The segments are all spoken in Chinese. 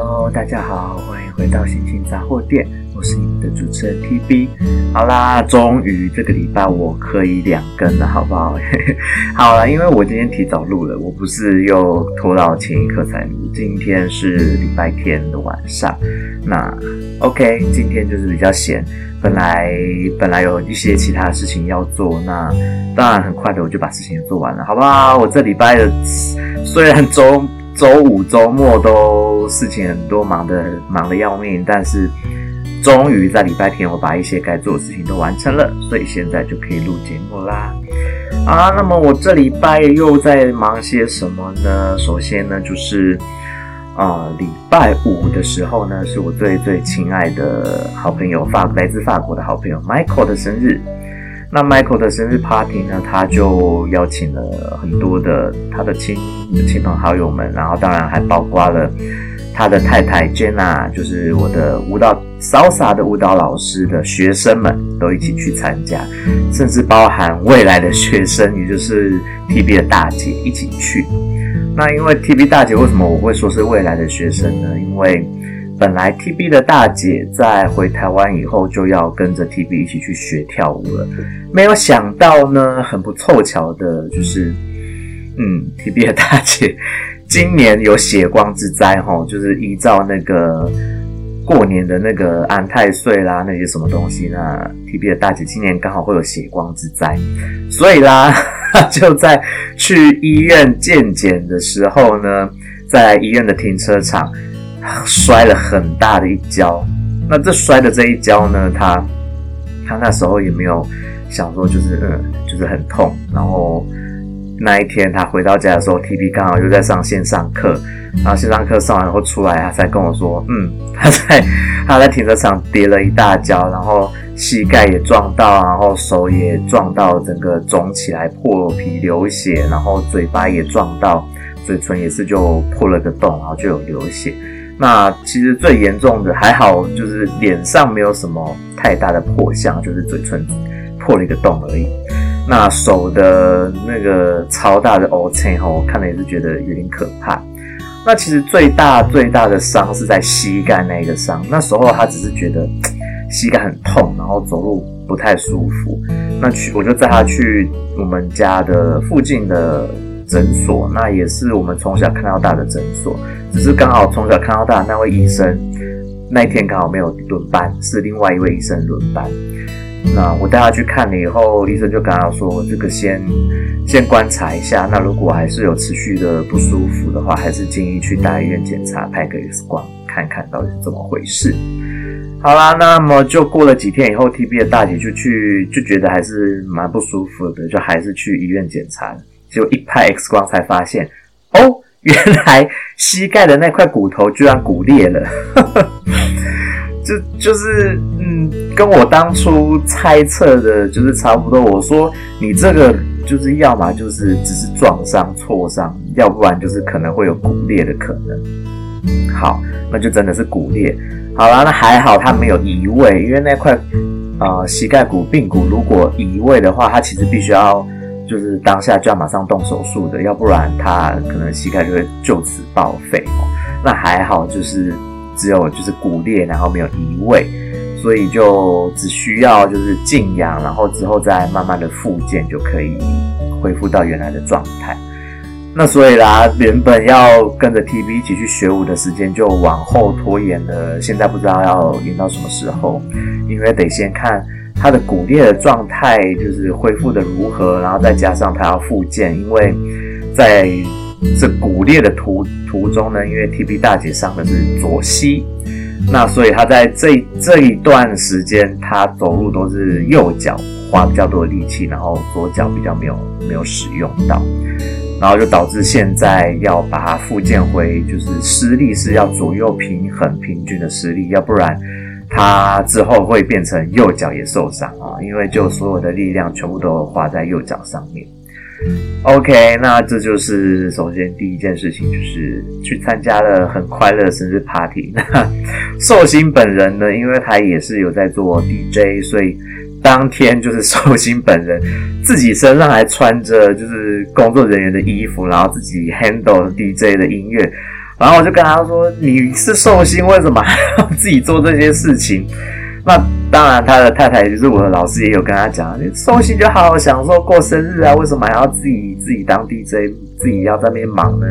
Hello，大家好，欢迎回到星星杂货店，我是你们的主持人 TB。好啦，终于这个礼拜我可以两更了，好不好？好啦，因为我今天提早录了，我不是又拖到前一刻才录。今天是礼拜天的晚上，那 OK，今天就是比较闲。本来本来有一些其他事情要做，那当然很快的我就把事情做完了，好不好？我这礼拜的虽然周周五周末都事情很多，忙得忙得要命，但是终于在礼拜天我把一些该做的事情都完成了，所以现在就可以录节目啦。啊，那么我这礼拜又在忙些什么呢？首先呢，就是啊，礼拜五的时候呢，是我最最亲爱的好朋友法来自法国的好朋友 Michael 的生日。那 Michael 的生日 party 呢，他就邀请了很多的他的亲亲朋好友们，然后当然还包括了他的太太 Jenna，就是我的舞蹈 Salsa 的舞蹈老师的学生们都一起去参加，甚至包含未来的学生，也就是 TB 的大姐一起去。那因为 TB 大姐为什么我会说是未来的学生呢？因为本来 TB 的大姐在回台湾以后就要跟着 TB 一起去学跳舞了，没有想到呢，很不凑巧的就是，嗯，TB 的大姐今年有血光之灾哈，就是依照那个过年的那个安太岁啦，那些什么东西，那 TB 的大姐今年刚好会有血光之灾，所以啦，就在去医院健检的时候呢，在医院的停车场。摔了很大的一跤，那这摔的这一跤呢，他他那时候也没有想说，就是嗯，就是很痛。然后那一天他回到家的时候，TB 刚好又在上线上课，然后线上课上完后出来，他才跟我说，嗯，他在他在停车场跌了一大跤，然后膝盖也撞到，然后手也撞到，整个肿起来破皮流血，然后嘴巴也撞到，嘴唇也是就破了个洞，然后就有流血。那其实最严重的还好，就是脸上没有什么太大的破相，就是嘴唇破了一个洞而已。那手的那个超大的凹陷吼，我看了也是觉得有点可怕。那其实最大最大的伤是在膝盖那个伤，那时候他只是觉得膝盖很痛，然后走路不太舒服。那去我就带他去我们家的附近的。诊所，那也是我们从小看到大的诊所，只是刚好从小看到大那位医生那一天刚好没有轮班，是另外一位医生轮班。那我带他去看了以后，医生就跟他说：“这个先先观察一下，那如果还是有持续的不舒服的话，还是建议去大医院检查，拍个 X 光，看看到底怎么回事。”好啦，那么就过了几天以后，TB 的大姐就去就觉得还是蛮不舒服的，就还是去医院检查。就一拍 X 光才发现，哦，原来膝盖的那块骨头居然骨裂了，就就是嗯，跟我当初猜测的就是差不多。我说你这个就是要么就是只是撞伤挫伤，要不然就是可能会有骨裂的可能。好，那就真的是骨裂。好啦，那还好它没有移位，因为那块呃膝盖骨髌骨如果移位的话，它其实必须要。就是当下就要马上动手术的，要不然他可能膝盖就会就此报废哦。那还好，就是只有就是骨裂，然后没有移位，所以就只需要就是静养，然后之后再慢慢的复健就可以恢复到原来的状态。那所以啦，原本要跟着 TB 一起去学舞的时间就往后拖延了，现在不知道要延到什么时候，因为得先看。他的骨裂的状态就是恢复的如何，然后再加上他要复健，因为在这骨裂的途途中呢，因为 TB 大姐伤的是左膝，那所以他在这这一段时间，他走路都是右脚花比较多的力气，然后左脚比较没有没有使用到，然后就导致现在要把它复健回，就是施力是要左右平衡平均的施力，要不然。他之后会变成右脚也受伤啊，因为就所有的力量全部都花在右脚上面。OK，那这就是首先第一件事情，就是去参加了很快乐生日 party。那寿星本人呢，因为他也是有在做 DJ，所以当天就是寿星本人自己身上还穿着就是工作人员的衣服，然后自己 handle DJ 的音乐。然后我就跟他说：“你是寿星，为什么还要 自己做这些事情？”那当然，他的太太就是我的老师也有跟他讲：“你寿星就好好享受过生日啊，为什么还要自己自己当 DJ，自己要在那边忙呢？”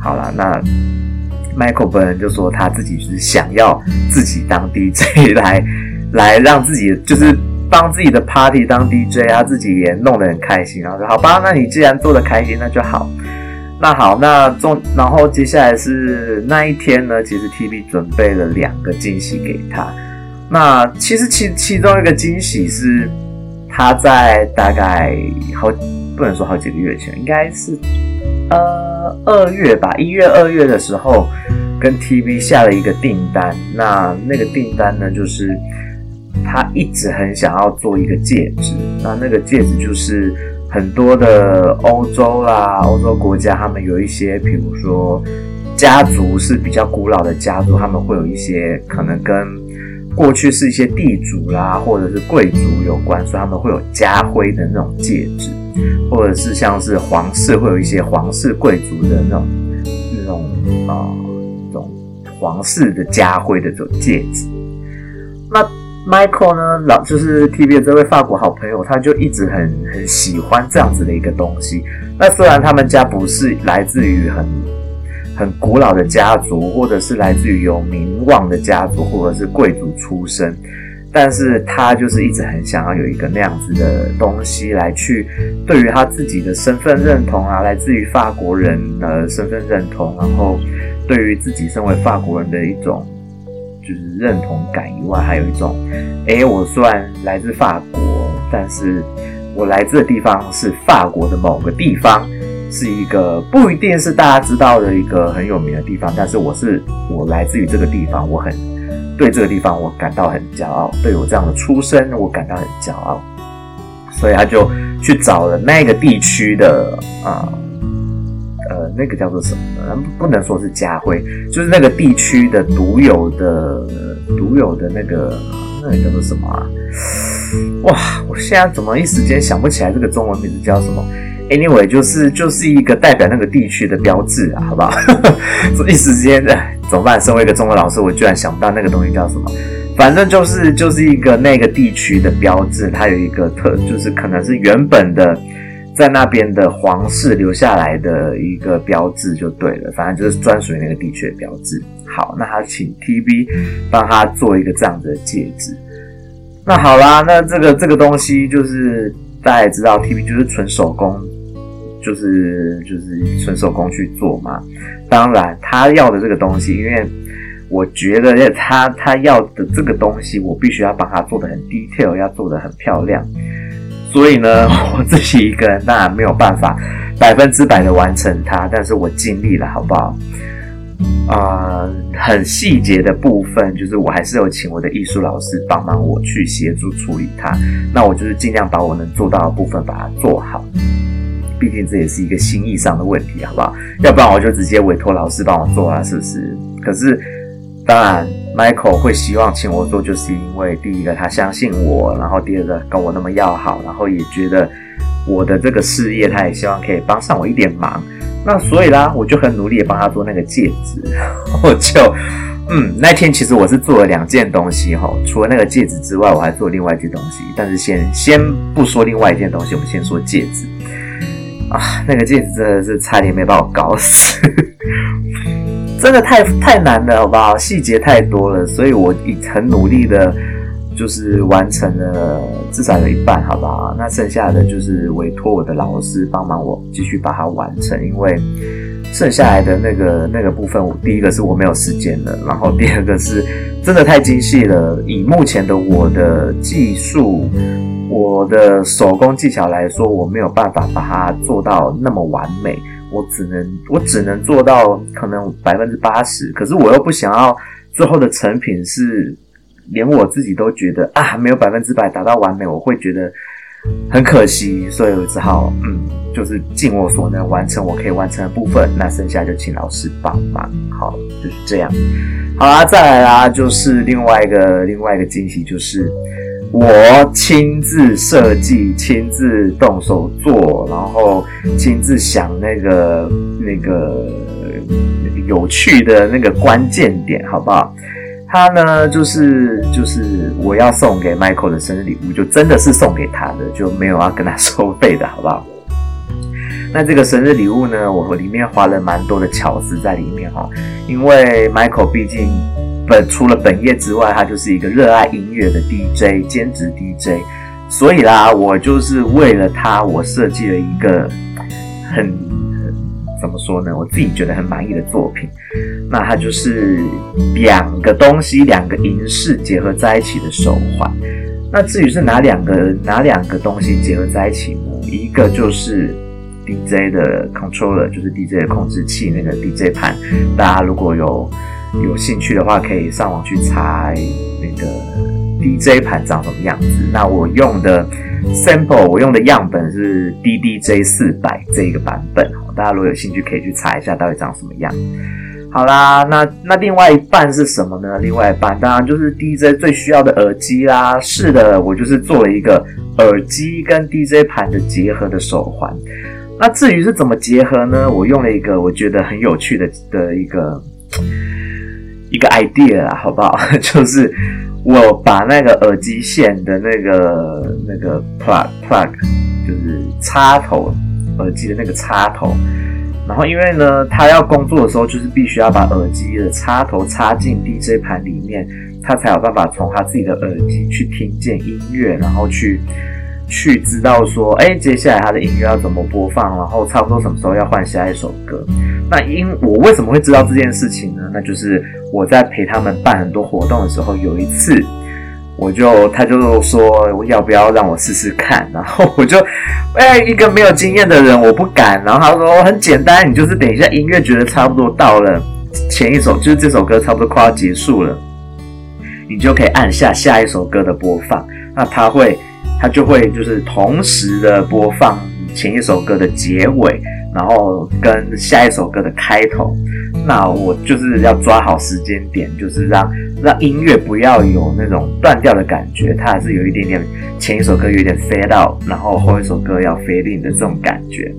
好了，那 Michael 本人就说他自己就是想要自己当 DJ 来来让自己就是帮自己的 party 当 DJ 啊，自己也弄得很开心。然后说：“好吧，那你既然做得开心，那就好。”那好，那中，然后接下来是那一天呢，其实 TV 准备了两个惊喜给他。那其实其其中一个惊喜是他在大概好不能说好几个月前，应该是呃二月吧，一月二月的时候跟 TV 下了一个订单。那那个订单呢，就是他一直很想要做一个戒指。那那个戒指就是。很多的欧洲啦，欧洲国家，他们有一些，比如说家族是比较古老的家族，他们会有一些可能跟过去是一些地主啦，或者是贵族有关，所以他们会有家徽的那种戒指，或者是像是皇室会有一些皇室贵族的那种那种啊，这种皇室的家徽的这种戒指，那。Michael 呢，老就是 TV 的这位法国好朋友，他就一直很很喜欢这样子的一个东西。那虽然他们家不是来自于很很古老的家族，或者是来自于有名望的家族，或者是贵族出身，但是他就是一直很想要有一个那样子的东西来去对于他自己的身份认同啊，来自于法国人的身份认同，然后对于自己身为法国人的一种。就是认同感以外，还有一种，诶，我虽然来自法国，但是我来自的地方是法国的某个地方，是一个不一定是大家知道的一个很有名的地方，但是我是我来自于这个地方，我很对这个地方我感到很骄傲，对我这样的出身我感到很骄傲，所以他就去找了那个地区的啊。呃，那个叫做什么呢？不能说是家徽，就是那个地区的独有的、独有的那个，那个叫做什么啊？哇，我现在怎么一时间想不起来这个中文名字叫什么？Anyway，就是就是一个代表那个地区的标志啊，好不好？一时间，哎，怎么办？身为一个中文老师，我居然想不到那个东西叫什么。反正就是就是一个那个地区的标志，它有一个特，就是可能是原本的。在那边的皇室留下来的一个标志就对了，反正就是专属于那个地区的标志。好，那他请 TV 帮他做一个这样子的戒指。那好啦，那这个这个东西就是大家也知道，TV 就是纯手工，就是就是纯手工去做嘛。当然，他要的这个东西，因为我觉得他他要的这个东西，我必须要帮他做得很 detail，要做得很漂亮。所以呢，我自己一个人当然没有办法百分之百的完成它，但是我尽力了，好不好？啊、呃，很细节的部分，就是我还是有请我的艺术老师帮忙我去协助处理它。那我就是尽量把我能做到的部分把它做好，毕竟这也是一个心意上的问题，好不好？要不然我就直接委托老师帮我做啊，是不是？可是，当然。Michael 会希望请我做，就是因为第一个他相信我，然后第二个跟我那么要好，然后也觉得我的这个事业，他也希望可以帮上我一点忙。那所以啦，我就很努力的帮他做那个戒指。我就，嗯，那天其实我是做了两件东西哈，除了那个戒指之外，我还做另外一件东西。但是先先不说另外一件东西，我们先说戒指。啊，那个戒指真的是差点没把我搞死。真的太太难了，好不好？细节太多了，所以我已很努力的，就是完成了至少有一半，好不好？那剩下的就是委托我的老师帮忙我继续把它完成，因为剩下来的那个那个部分，第一个是我没有时间了，然后第二个是真的太精细了，以目前的我的技术，我的手工技巧来说，我没有办法把它做到那么完美。我只能我只能做到可能百分之八十，可是我又不想要最后的成品是连我自己都觉得啊没有百分之百达到完美，我会觉得很可惜，所以我只好嗯，就是尽我所能完成我可以完成的部分，那剩下就请老师帮忙。好，就是这样。好啦，再来啦，就是另外一个另外一个惊喜就是。我亲自设计、亲自动手做，然后亲自想那个那个有趣的那个关键点，好不好？他呢，就是就是我要送给 Michael 的生日礼物，就真的是送给他的，就没有要跟他收费的，好不好？那这个生日礼物呢，我里面花了蛮多的巧思在里面哈，因为 Michael 毕竟本除了本业之外，他就是一个热爱音乐的 DJ，兼职 DJ，所以啦，我就是为了他，我设计了一个很，怎么说呢，我自己觉得很满意的作品。那它就是两个东西，两个银饰结合在一起的手环。那至于是哪两个哪两个东西结合在一起呢？一个就是。DJ 的 controller 就是 DJ 的控制器，那个 DJ 盘，大家如果有有兴趣的话，可以上网去查那个 DJ 盘长什么样子。那我用的 sample，我用的样本是 DDJ 四百这一个版本，大家如果有兴趣，可以去查一下到底长什么样。好啦，那那另外一半是什么呢？另外一半当然就是 DJ 最需要的耳机啦。是的，我就是做了一个耳机跟 DJ 盘的结合的手环。那至于是怎么结合呢？我用了一个我觉得很有趣的的一个一个 idea 啊，好不好？就是我把那个耳机线的那个那个 plug plug，就是插头，耳机的那个插头。然后因为呢，他要工作的时候，就是必须要把耳机的插头插进 DJ 盘里面，他才有办法从他自己的耳机去听见音乐，然后去。去知道说，哎，接下来他的音乐要怎么播放，然后差不多什么时候要换下一首歌。那因我为什么会知道这件事情呢？那就是我在陪他们办很多活动的时候，有一次，我就他就说要不要让我试试看，然后我就，哎，一个没有经验的人我不敢，然后他说很简单，你就是等一下音乐觉得差不多到了前一首，就是这首歌差不多快要结束了，你就可以按下下一首歌的播放，那他会。它就会就是同时的播放前一首歌的结尾，然后跟下一首歌的开头。那我就是要抓好时间点，就是让让音乐不要有那种断掉的感觉，它还是有一点点前一首歌有点 fade 到然后后一首歌要 fade in 的这种感觉。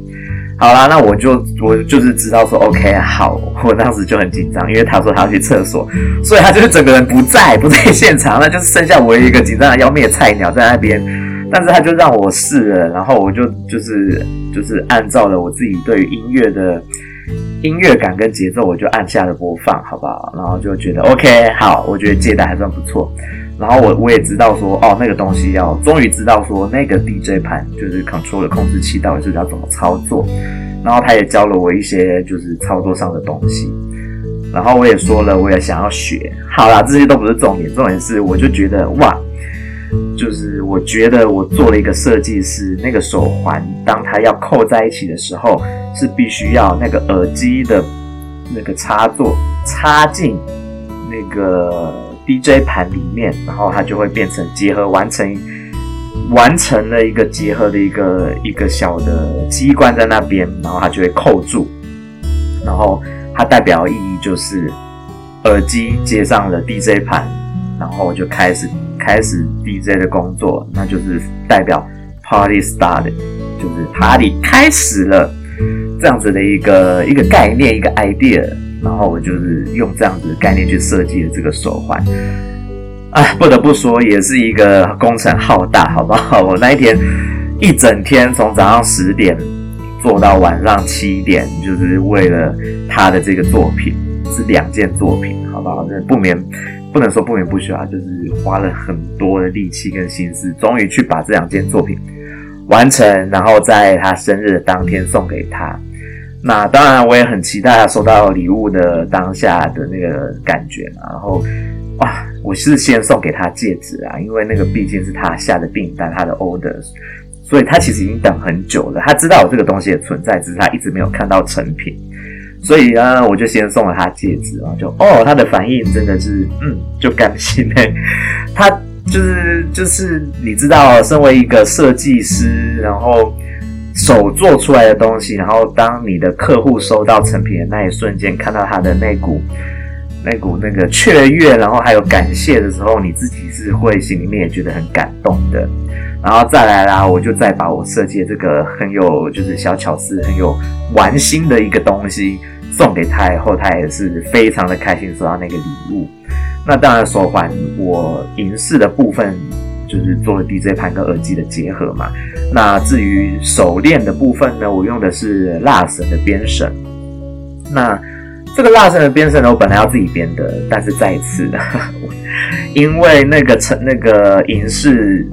好啦，那我就我就是知道说 OK 好，我当时就很紧张，因为他说他要去厕所，所以他就是整个人不在不在现场，那就是剩下我一个紧张的要命的菜鸟在那边。但是他就让我试了，然后我就就是就是按照了我自己对于音乐的音乐感跟节奏，我就按下了播放，好不好？然后就觉得 OK，好，我觉得接的还算不错。然后我我也知道说，哦，那个东西要终于知道说那个 DJ 盘就是 control 的控制器到底是要怎么操作。然后他也教了我一些就是操作上的东西。然后我也说了，我也想要学。好啦，这些都不是重点，重点是我就觉得哇。就是我觉得我做了一个设计师，那个手环，当它要扣在一起的时候，是必须要那个耳机的那个插座插进那个 DJ 盘里面，然后它就会变成结合完成，完成了一个结合的一个一个小的机关在那边，然后它就会扣住，然后它代表意义就是耳机接上了 DJ 盘，然后就开始。开始 DJ 的工作，那就是代表 Party started，就是 Party 开始了，这样子的一个一个概念，一个 idea，然后我就是用这样子的概念去设计了这个手环。哎，不得不说，也是一个工程浩大，好不好？我 那一天一整天从早上十点做到晚上七点，就是为了他的这个作品，是两件作品，好不好？不免。不能说不眠不休啊，就是花了很多的力气跟心思，终于去把这两件作品完成，然后在他生日的当天送给他。那当然，我也很期待收到礼物的当下的那个感觉嘛。然后，哇，我是先送给他戒指啊，因为那个毕竟是他下的订单，他的 orders，所以他其实已经等很久了。他知道有这个东西的存在，只是他一直没有看到成品。所以呢，我就先送了他戒指啊，就哦，他的反应真的是，嗯，就感心哎。他就是就是你知道，身为一个设计师，然后手做出来的东西，然后当你的客户收到成品的那一瞬间，看到他的那股那股那个雀跃，然后还有感谢的时候，你自己是会心里面也觉得很感动的。然后再来啦，我就再把我设计的这个很有就是小巧思、很有玩心的一个东西送给他以后，他也是非常的开心收到那个礼物。那当然手环我银饰的部分就是做了 DJ 盘跟耳机的结合嘛。那至于手链的部分呢，我用的是蜡绳的编绳。那这个蜡神的编绳呢，我本来要自己编的，但是再一次，因为那个成那个银饰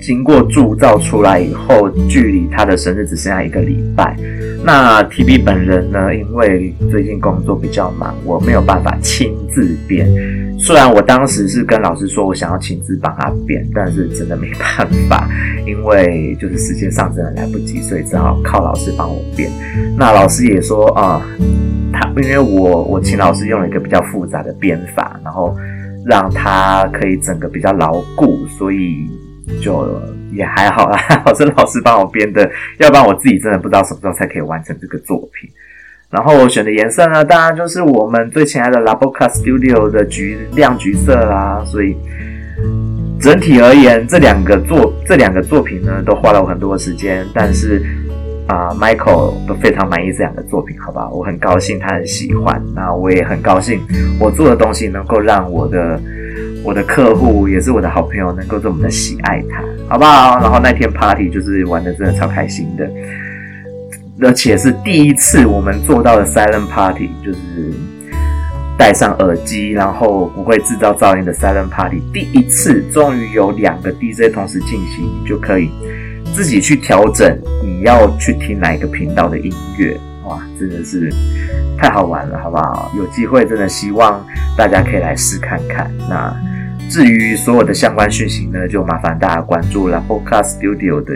经过铸造出来以后，距离他的生日只剩下一个礼拜。那 TB 本人呢，因为最近工作比较忙，我没有办法亲自编。虽然我当时是跟老师说我想要亲自帮他编，但是真的没办法，因为就是时间上真的来不及，所以只好靠老师帮我编。那老师也说啊。他因为我我请老师用了一个比较复杂的编法，然后让它可以整个比较牢固，所以就也还好啦。还好是老师帮我编的，要不然我自己真的不知道什么时候才可以完成这个作品。然后我选的颜色呢，当然就是我们最亲爱的 Laboca Studio 的橘亮橘色啦。所以整体而言，这两个作这两个作品呢，都花了我很多的时间，但是。啊、，Michael 都非常满意这两个作品，好吧？我很高兴他很喜欢，那我也很高兴我做的东西能够让我的我的客户，也是我的好朋友，能够这么的喜爱它，好不好？然后那天 party 就是玩的真的超开心的，而且是第一次我们做到的 silent party，就是戴上耳机，然后不会制造噪音的 silent party，第一次终于有两个 DJ 同时进行，就可以。自己去调整你要去听哪一个频道的音乐，哇，真的是太好玩了，好不好？有机会真的希望大家可以来试看看。那至于所有的相关讯息呢，就麻烦大家关注 Laboca Studio 的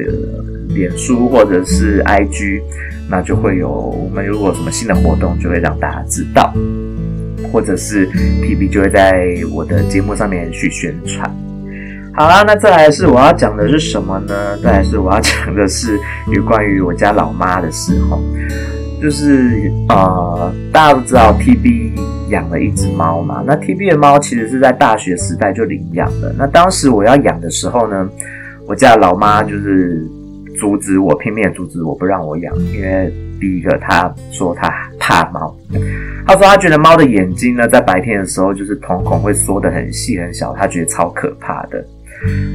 脸书或者是 IG，那就会有我们如果什么新的活动，就会让大家知道，或者是 TB 就会在我的节目上面去宣传。好啦，那再来是我要讲的是什么呢？再来是我要讲的是有关于我家老妈的事哈，就是呃，大家都知道 TB 养了一只猫嘛。那 TB 的猫其实是在大学时代就领养的。那当时我要养的时候呢，我家老妈就是阻止我，拼命阻止我不让我养，因为第一个她说她怕猫。她说她觉得猫的眼睛呢，在白天的时候就是瞳孔会缩得很细很小，她觉得超可怕的。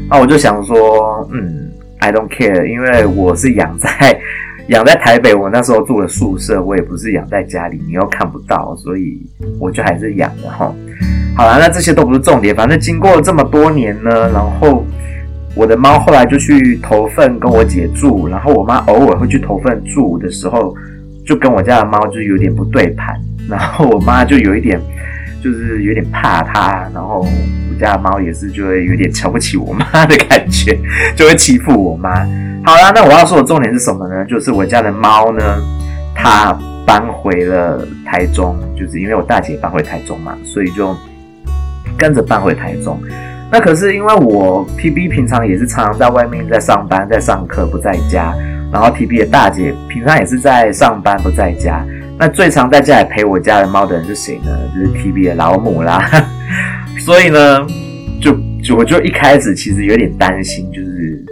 那我就想说，嗯，I don't care，因为我是养在养在台北，我那时候住的宿舍，我也不是养在家里，你又看不到，所以我就还是养的哈。好了，那这些都不是重点，反正经过了这么多年呢，然后我的猫后来就去投粪跟我姐住，然后我妈偶尔会去投粪住的时候，就跟我家的猫就有点不对盘，然后我妈就有一点就是有点怕它，然后。家的猫也是就会有点瞧不起我妈的感觉，就会欺负我妈。好啦，那我要说的重点是什么呢？就是我家的猫呢，它搬回了台中，就是因为我大姐搬回台中嘛，所以就跟着搬回台中。那可是因为我 TB 平常也是常常在外面在上班，在上课不在家，然后 TB 的大姐平常也是在上班不在家。那最常在家里陪我家的猫的人是谁呢？就是 TB 的老母啦。所以呢，就就我就一开始其实有点担心，就是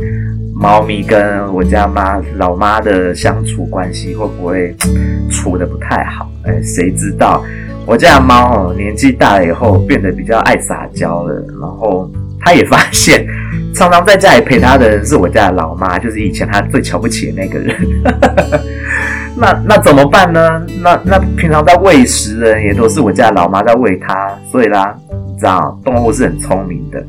猫咪跟我家妈老妈的相处关系会不会处得不太好？哎，谁知道我家的猫哦，年纪大了以后变得比较爱撒娇了，然后他也发现，常常在家里陪他的人是我家的老妈，就是以前他最瞧不起的那个人。那那怎么办呢？那那平常在喂食人也都是我家老妈在喂它，所以啦。你知道动物是很聪明的，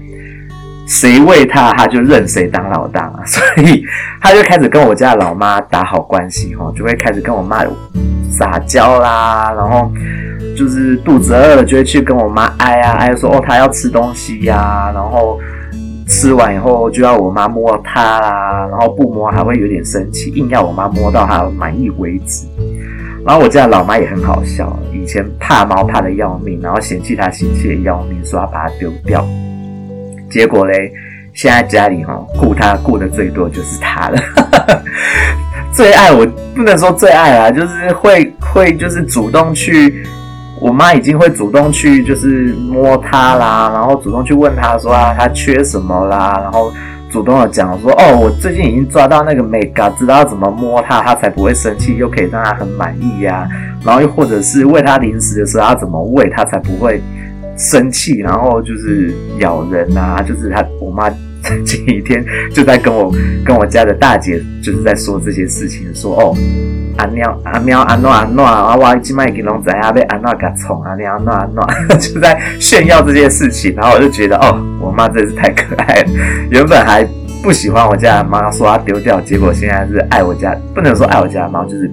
谁喂它，它就认谁当老大，所以它就开始跟我家老妈打好关系哈，就会开始跟我妈撒娇啦，然后就是肚子饿了就会去跟我妈哀啊哀说哦，它要吃东西呀、然后吃完以后就要我妈摸它啦，然后不摸还会有点生气，硬要我妈摸到它满意为止。然后我家老妈也很好笑，以前怕猫怕得要命，然后嫌弃它嫌弃得要命，说要把它丢掉。结果嘞，现在家里哈顾它顾的最多就是它了，最爱我不能说最爱啦，就是会会就是主动去，我妈已经会主动去就是摸它啦，然后主动去问它说啊它缺什么啦，然后。主动的讲说，哦，我最近已经抓到那个美嘎，知道怎么摸它，它才不会生气，又可以让它很满意呀、然后又或者是喂它零食的时候，要怎么喂它才不会生气，然后就是咬人啊，就是他我妈。前几天就在跟我跟我家的大姐就是在说这些事情，说哦，阿喵阿喵阿诺阿诺啊，哇，今麦给龙仔啊被阿诺给宠啊，喵阿诺阿诺，就在炫耀这些事情。然后我就觉得哦，我妈真是太可爱了。原本还不喜欢我家的猫，说它丢掉，结果现在是爱我家，不能说爱我家的猫，就是。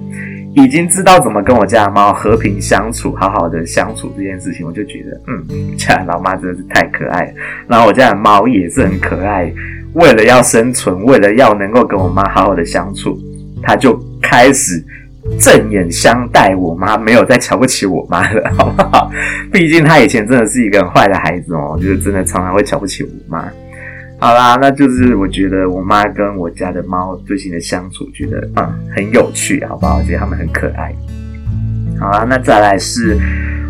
已经知道怎么跟我家的猫和平相处，好好的相处这件事情，我就觉得，嗯，家老妈真的是太可爱了。然后我家的猫也是很可爱，为了要生存，为了要能够跟我妈好好的相处，它就开始正眼相待我妈，没有再瞧不起我妈了，好不好？毕竟它以前真的是一个很坏的孩子哦，就是真的常常会瞧不起我妈。好啦，那就是我觉得我妈跟我家的猫最近的相处，觉得嗯很有趣，好不好？我觉得它们很可爱。好啦，那再来是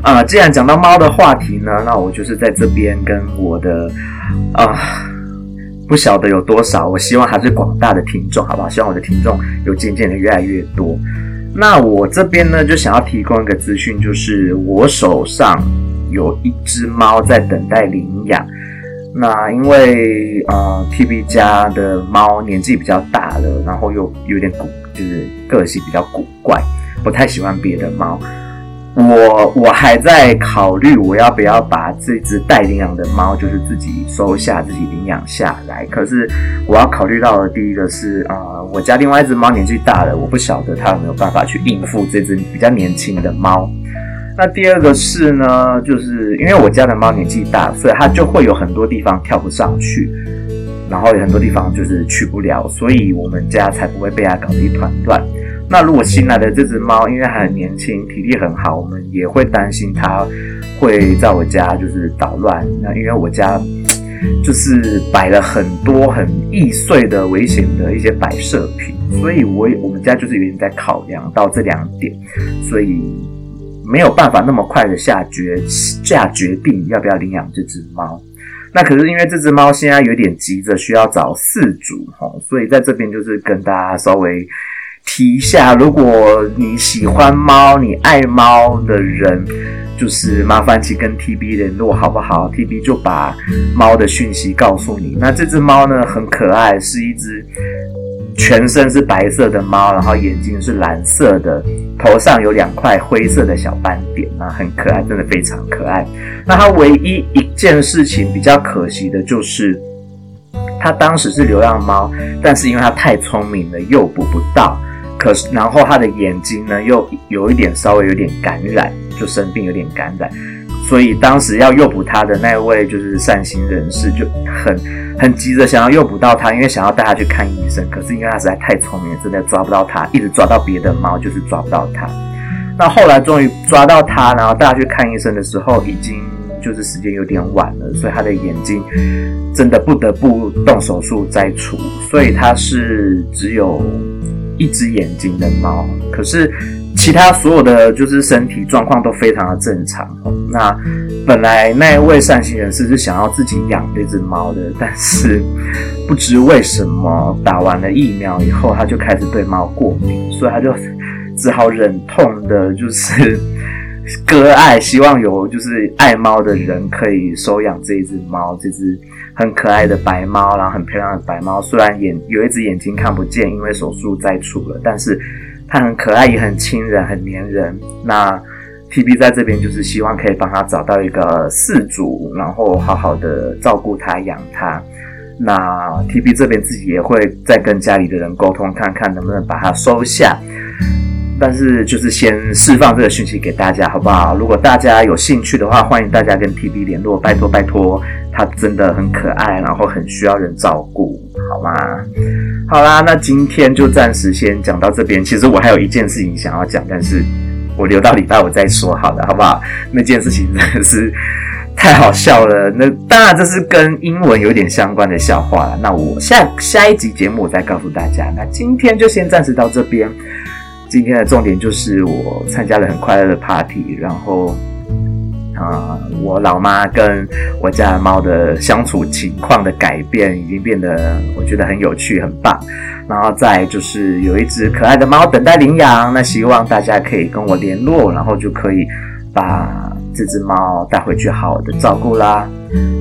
啊、呃，既然讲到猫的话题呢，那我就是在这边跟我的啊、呃，不晓得有多少，我希望还是广大的听众，好不好？希望我的听众有渐渐的越来越多。那我这边呢，就想要提供一个资讯，就是我手上有一只猫在等待领养。那因为呃，TB 家的猫年纪比较大了，然后又有点古，就是个性比较古怪，不太喜欢别的猫。我我还在考虑我要不要把这只待领养的猫，就是自己收下，自己领养下来。可是我要考虑到的第一个是、呃，我家另外一只猫年纪大了，我不晓得它有没有办法去应付这只比较年轻的猫。那第二个是呢，就是因为我家的猫年纪大，所以它就会有很多地方跳不上去，然后有很多地方就是去不了，所以我们家才不会被它搞得一团乱。那如果新来的这只猫，因为还很年轻，体力很好，我们也会担心它会在我家就是捣乱。那因为我家就是摆了很多很易碎的危险的一些摆设品，所以我我们家就是有点在考量到这两点，所以。没有办法那么快的下决下决定要不要领养这只猫，那可是因为这只猫现在有点急着需要找饲主齁，所以在这边就是跟大家稍微提一下，如果你喜欢猫、你爱猫的人，就是麻烦请跟 TB 联络好不好？TB 就把猫的讯息告诉你。那这只猫呢，很可爱，是一只。全身是白色的猫，然后眼睛是蓝色的，头上有两块灰色的小斑点，那很可爱，真的非常可爱。那它唯一一件事情比较可惜的就是，它当时是流浪猫，但是因为它太聪明了，诱捕不到。可是，然后它的眼睛呢，又有一点稍微有点感染，就生病有点感染。所以当时要诱捕他的那位就是善心人士就很很急着想要诱捕到他，因为想要带他去看医生。可是因为他实在太聪明，真的抓不到他，一直抓到别的猫，就是抓不到他。那后来终于抓到他，然后带他去看医生的时候，已经就是时间有点晚了，所以他的眼睛真的不得不动手术摘除。所以他是只有一只眼睛的猫，可是。其他所有的就是身体状况都非常的正常。那本来那一位善心人士是想要自己养这只猫的，但是不知为什么打完了疫苗以后，他就开始对猫过敏，所以他就只好忍痛的，就是 割爱，希望有就是爱猫的人可以收养这一只猫，这只很可爱的白猫，然后很漂亮的白猫。虽然眼有一只眼睛看不见，因为手术摘除了，但是。它很可爱，也很亲人，很黏人。那 TB 在这边就是希望可以帮他找到一个饲主，然后好好的照顾他、养他。那 TB 这边自己也会再跟家里的人沟通，看看能不能把它收下。但是就是先释放这个讯息给大家，好不好？如果大家有兴趣的话，欢迎大家跟 TB 联络，拜托拜托。它真的很可爱，然后很需要人照顾，好吗？好啦，那今天就暂时先讲到这边。其实我还有一件事情想要讲，但是我留到礼拜五再说好了，好不好？那件事情真的是太好笑了。那当然这是跟英文有点相关的笑话了。那我下下一集节目我再告诉大家。那今天就先暂时到这边。今天的重点就是我参加了很快乐的 party，然后。啊、我老妈跟我家的猫的相处情况的改变，已经变得我觉得很有趣，很棒。然后再就是有一只可爱的猫等待领养，那希望大家可以跟我联络，然后就可以把这只猫带回去，好好的照顾啦。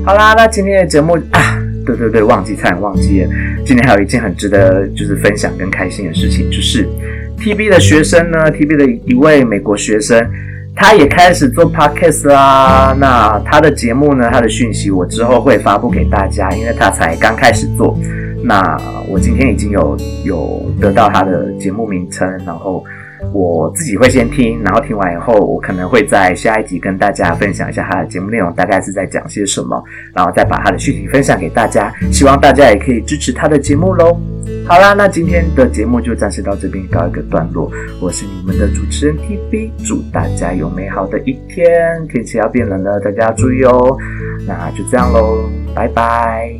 好啦，那今天的节目啊，对对对，忘记差点忘记，今天还有一件很值得就是分享跟开心的事情，就是 TB 的学生呢，TB 的一位美国学生。他也开始做 podcast 啦，那他的节目呢？他的讯息我之后会发布给大家，因为他才刚开始做。那我今天已经有有得到他的节目名称，然后。我自己会先听，然后听完以后，我可能会在下一集跟大家分享一下他的节目内容，大概是在讲些什么，然后再把他的讯息分享给大家。希望大家也可以支持他的节目喽。好啦，那今天的节目就暂时到这边告一个段落。我是你们的主持人 TB，祝大家有美好的一天。天气要变冷了，大家要注意哦。那就这样喽，拜拜。